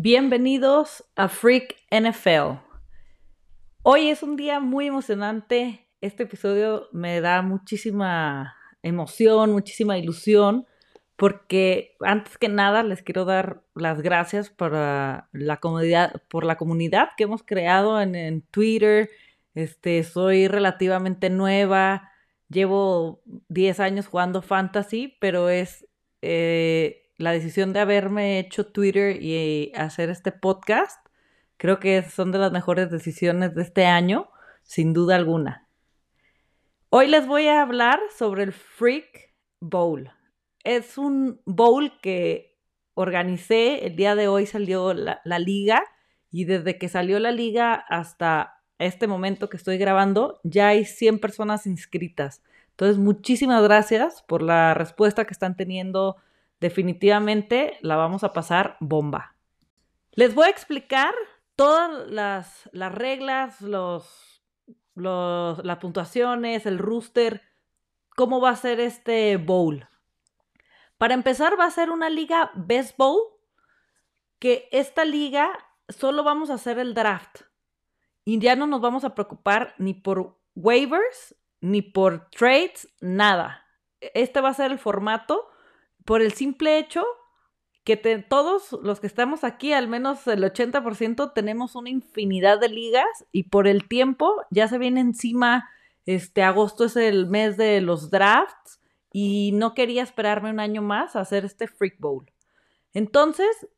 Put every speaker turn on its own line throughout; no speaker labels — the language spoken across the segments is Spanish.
Bienvenidos a Freak NFL. Hoy es un día muy emocionante. Este episodio me da muchísima emoción, muchísima ilusión, porque antes que nada les quiero dar las gracias para la comunidad, por la comunidad que hemos creado en, Twitter. Este, soy relativamente nueva, llevo 10 años jugando fantasy, pero es eh, la decisión de haberme hecho Twitter y hacer este podcast, creo que son de las mejores decisiones de este año, sin duda alguna. Hoy les voy a hablar sobre el Freak Bowl. Es un bowl que organicé, el día de hoy salió la, liga y desde que salió la liga hasta este momento que estoy grabando, ya hay 100 personas inscritas. Entonces, muchísimas gracias por la respuesta que están teniendo definitivamente la vamos a pasar bomba. Les voy a explicar todas las, reglas, los, las puntuaciones, el rooster, cómo va a ser este bowl. Para empezar va a ser una liga best bowl, que esta liga solo vamos a hacer el draft. Y ya no nos vamos a preocupar ni por waivers, ni por trades, nada. Este va a ser el formato por el simple hecho que todos los que estamos aquí, al menos el 80%, tenemos una infinidad de ligas y por el tiempo ya se viene encima, este agosto es el mes de los drafts y no quería esperarme un año más a hacer este Freak Bowl. Entonces,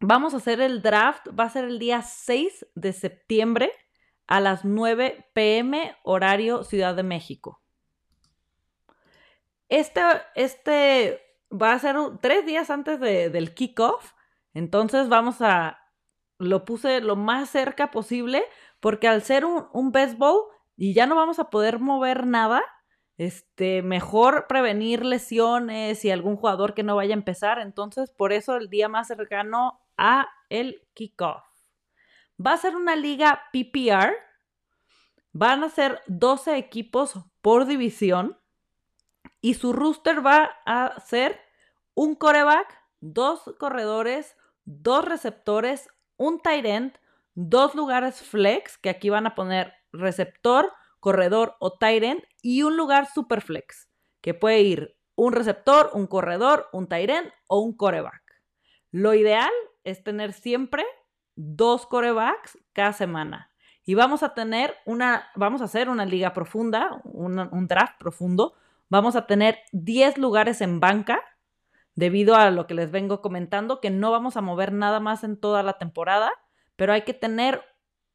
vamos a hacer el draft, va a ser el día 6 de septiembre a las 9 pm horario Ciudad de México. Este, este va a ser tres días antes del kickoff. Entonces vamos a, lo puse lo más cerca posible porque al ser un, un baseball y ya no vamos a poder mover nada, este, mejor prevenir lesiones y algún jugador que no vaya a empezar. Entonces, por eso el día más cercano a el kickoff. Va a ser una liga PPR. Van a ser 12 equipos por división y su rooster va a ser un coreback, dos corredores, dos receptores, un tight end, dos lugares flex, que aquí van a poner receptor, corredor o tight end, y un lugar super flex, que puede ir un receptor, un corredor, un tight end o un coreback. Lo ideal es tener siempre dos corebacks cada semana. Y vamos a tener una, vamos a hacer una liga profunda, un draft profundo, Vamos a tener 10 lugares en banca, debido a lo que les vengo comentando, que no vamos a mover nada más en toda la temporada, pero hay que tener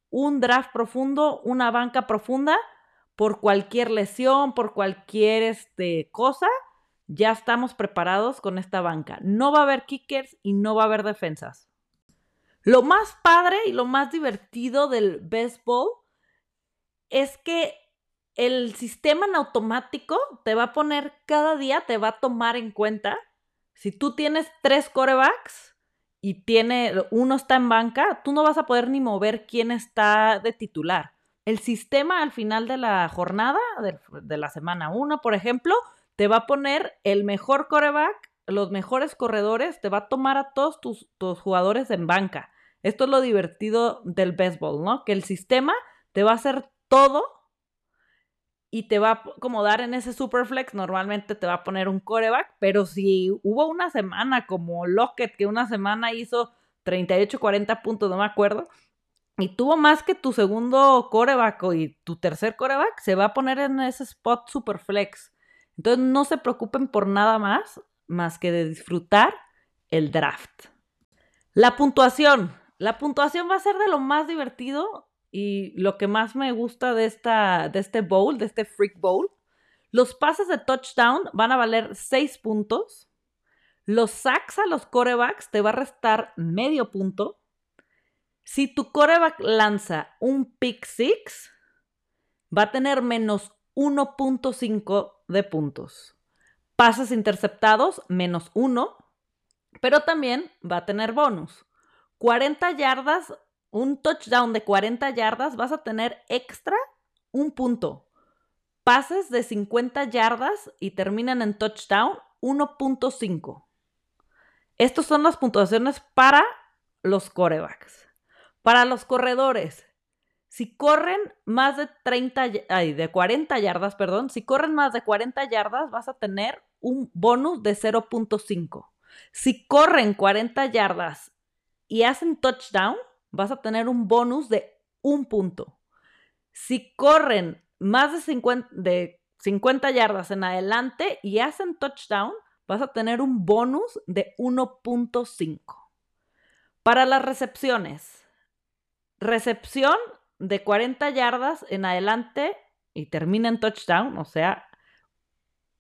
un draft profundo, una banca profunda, por cualquier lesión, por cualquier este, cosa, ya estamos preparados con esta banca. No va a haber kickers y no va a haber defensas. Lo más padre y lo más divertido del baseball es que el sistema en automático te va a poner cada día, te va a tomar en cuenta. Si tú tienes tres corebacks y tiene, uno está en banca, tú no vas a poder ni mover quién está de titular. El sistema al final de la jornada, de, la semana 1, por ejemplo, te va a poner el mejor coreback, los mejores corredores, te va a tomar a todos tus, tus jugadores en banca. Esto es lo divertido del béisbol, ¿no? Que el sistema te va a hacer todo y te va a acomodar en ese superflex, normalmente te va a poner un coreback, pero si hubo una semana como Lockett, que una semana hizo 38, 40 puntos, no me acuerdo, y tuvo más que tu segundo coreback y tu tercer coreback, se va a poner en ese spot superflex. Entonces no se preocupen por nada más, más que de disfrutar el draft. La puntuación. La puntuación va a ser de lo más divertido y lo que más me gusta de, esta, de este bowl, de este freak bowl, los pases de touchdown van a valer 6 puntos. Los sacks a los corebacks te va a restar medio punto. Si tu coreback lanza un pick six, va a tener menos 1.5 de puntos. Pases interceptados, menos 1, pero también va a tener bonus. 40 yardas un touchdown de 40 yardas, vas a tener extra un punto. Pases de 50 yardas y terminan en touchdown 1.5. Estas son las puntuaciones para los corebacks. Para los corredores, si corren más de 30, ay, de 40 yardas, perdón, si corren más de 40 yardas, vas a tener un bonus de 0.5. Si corren 40 yardas y hacen touchdown, vas a tener un bonus de un punto. Si corren más de 50, de 50 yardas en adelante y hacen touchdown, vas a tener un bonus de 1.5. Para las recepciones, recepción de 40 yardas en adelante y termina en touchdown, o sea,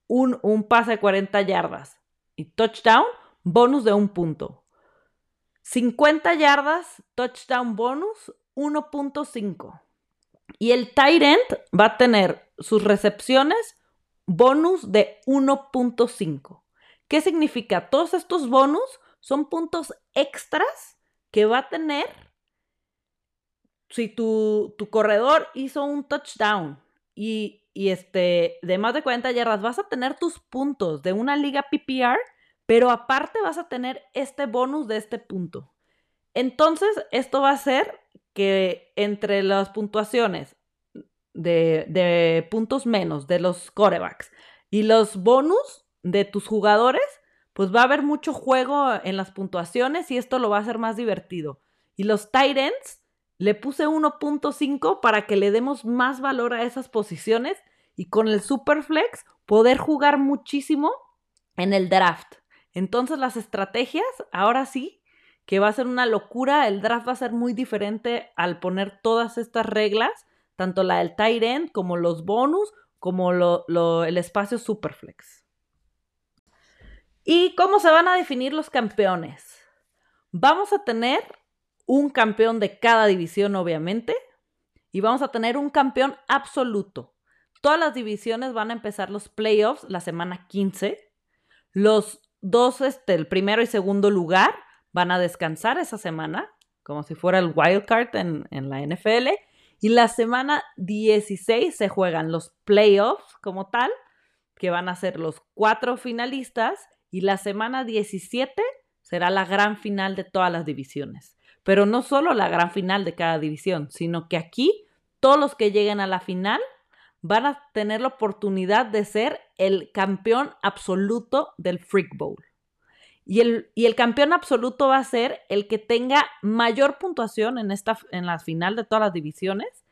un, un pase de 40 yardas y touchdown, bonus de un punto. 50 yardas, touchdown bonus, 1.5. Y el tight end va a tener sus recepciones bonus de 1.5. ¿Qué significa? Todos estos bonus son puntos extras que va a tener si tu, corredor hizo un touchdown y, y, este, de más de 40 yardas, vas a tener tus puntos de una liga PPR, pero aparte vas a tener este bonus de este punto. Entonces, esto va a hacer que entre las puntuaciones de, de puntos menos de los corebacks y los bonus de tus jugadores, pues va a haber mucho juego en las puntuaciones y esto lo va a hacer más divertido. Y los tight ends, le puse 1.5 para que le demos más valor a esas posiciones y con el Superflex poder jugar muchísimo en el draft. Entonces las estrategias, ahora sí, que va a ser una locura. El draft va a ser muy diferente al poner todas estas reglas, tanto la del tight end como los bonus, como el espacio superflex. ¿Y cómo se van a definir los campeones? Vamos a tener un campeón de cada división, obviamente, y vamos a tener un campeón absoluto. Todas las divisiones van a empezar los playoffs la semana 15. Los dos, este, el primero y segundo lugar, van a descansar esa semana, como si fuera el wild card en, la NFL. Y la semana 16 se juegan los playoffs como tal, que van a ser los cuatro finalistas. Y la semana 17 será la gran final de todas las divisiones. Pero no solo la gran final de cada división, sino que aquí todos los que lleguen a la final van a tener la oportunidad de ser el campeón absoluto del Freak Bowl. Y el, y el, campeón absoluto va a ser el que tenga mayor puntuación en, esta, en la final de todas las divisiones.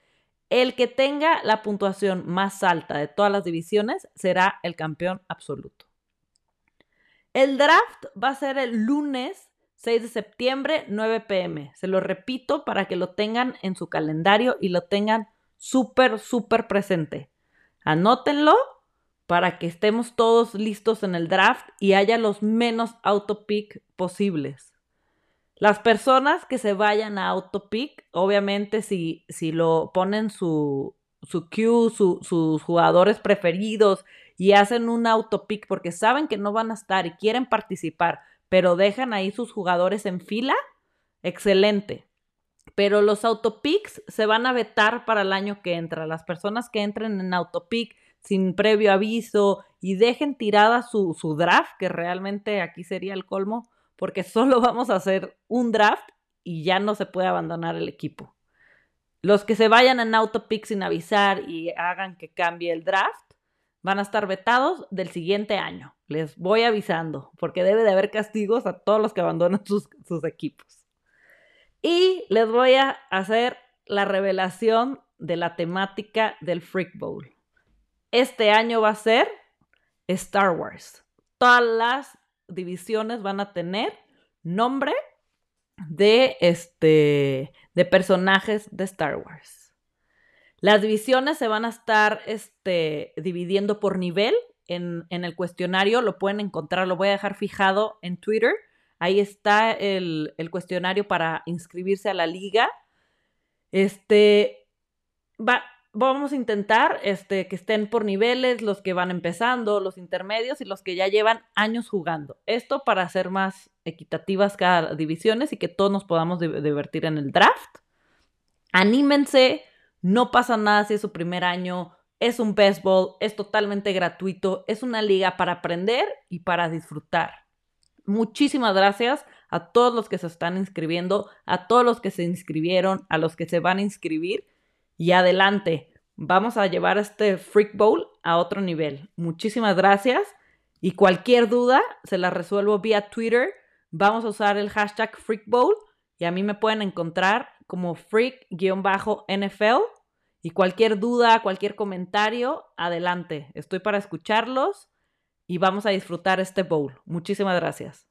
El que tenga la puntuación más alta de todas las divisiones será el campeón absoluto. El draft va a ser el lunes 6 de septiembre, 9 pm. Se lo repito para que lo tengan en su calendario y lo tengan súper, súper presente. Anótenlo para que estemos todos listos en el draft y haya los menos autopick posibles. Las personas que se vayan a autopick, obviamente si, si lo ponen su, su sus jugadores preferidos y hacen un autopick porque saben que no van a estar y quieren participar, pero dejan ahí sus jugadores en fila, excelente. Pero los autopicks se van a vetar para el año que entra. Las personas que entren en autopick sin previo aviso y dejen tirada su, su draft, que realmente aquí sería el colmo, porque solo vamos a hacer un draft y ya no se puede abandonar el equipo. Los que se vayan en autopick sin avisar y hagan que cambie el draft van a estar vetados del siguiente año. Les voy avisando, porque debe de haber castigos a todos los que abandonan sus, sus equipos. Y les voy a hacer la revelación de la temática del Freak Bowl este año va a ser Star Wars. Todas las divisiones van a tener nombre de, este, de personajes de Star Wars. Las divisiones se van a estar este, dividiendo por nivel. En, en, el cuestionario lo pueden encontrar, lo voy a dejar fijado en Twitter. Ahí está el, cuestionario para inscribirse a la liga. Este va, vamos a intentar este, que estén por niveles, los que van empezando, los intermedios y los que ya llevan años jugando. Esto para hacer más equitativas cada divisiones y que todos nos podamos divertir en el draft. Anímense, no pasa nada si es su primer año, es un baseball, es totalmente gratuito, es una liga para aprender y para disfrutar. Muchísimas gracias a todos los que se están inscribiendo, a todos los que se inscribieron, a los que se van a inscribir y adelante. Vamos a llevar este Freak Bowl a otro nivel. Muchísimas gracias y cualquier duda se la resuelvo vía Twitter. Vamos a usar el hashtag Freak Bowl y a mí me pueden encontrar como freak-nfl y cualquier duda, cualquier comentario, adelante. Estoy para escucharlos y vamos a disfrutar este bowl. Muchísimas gracias.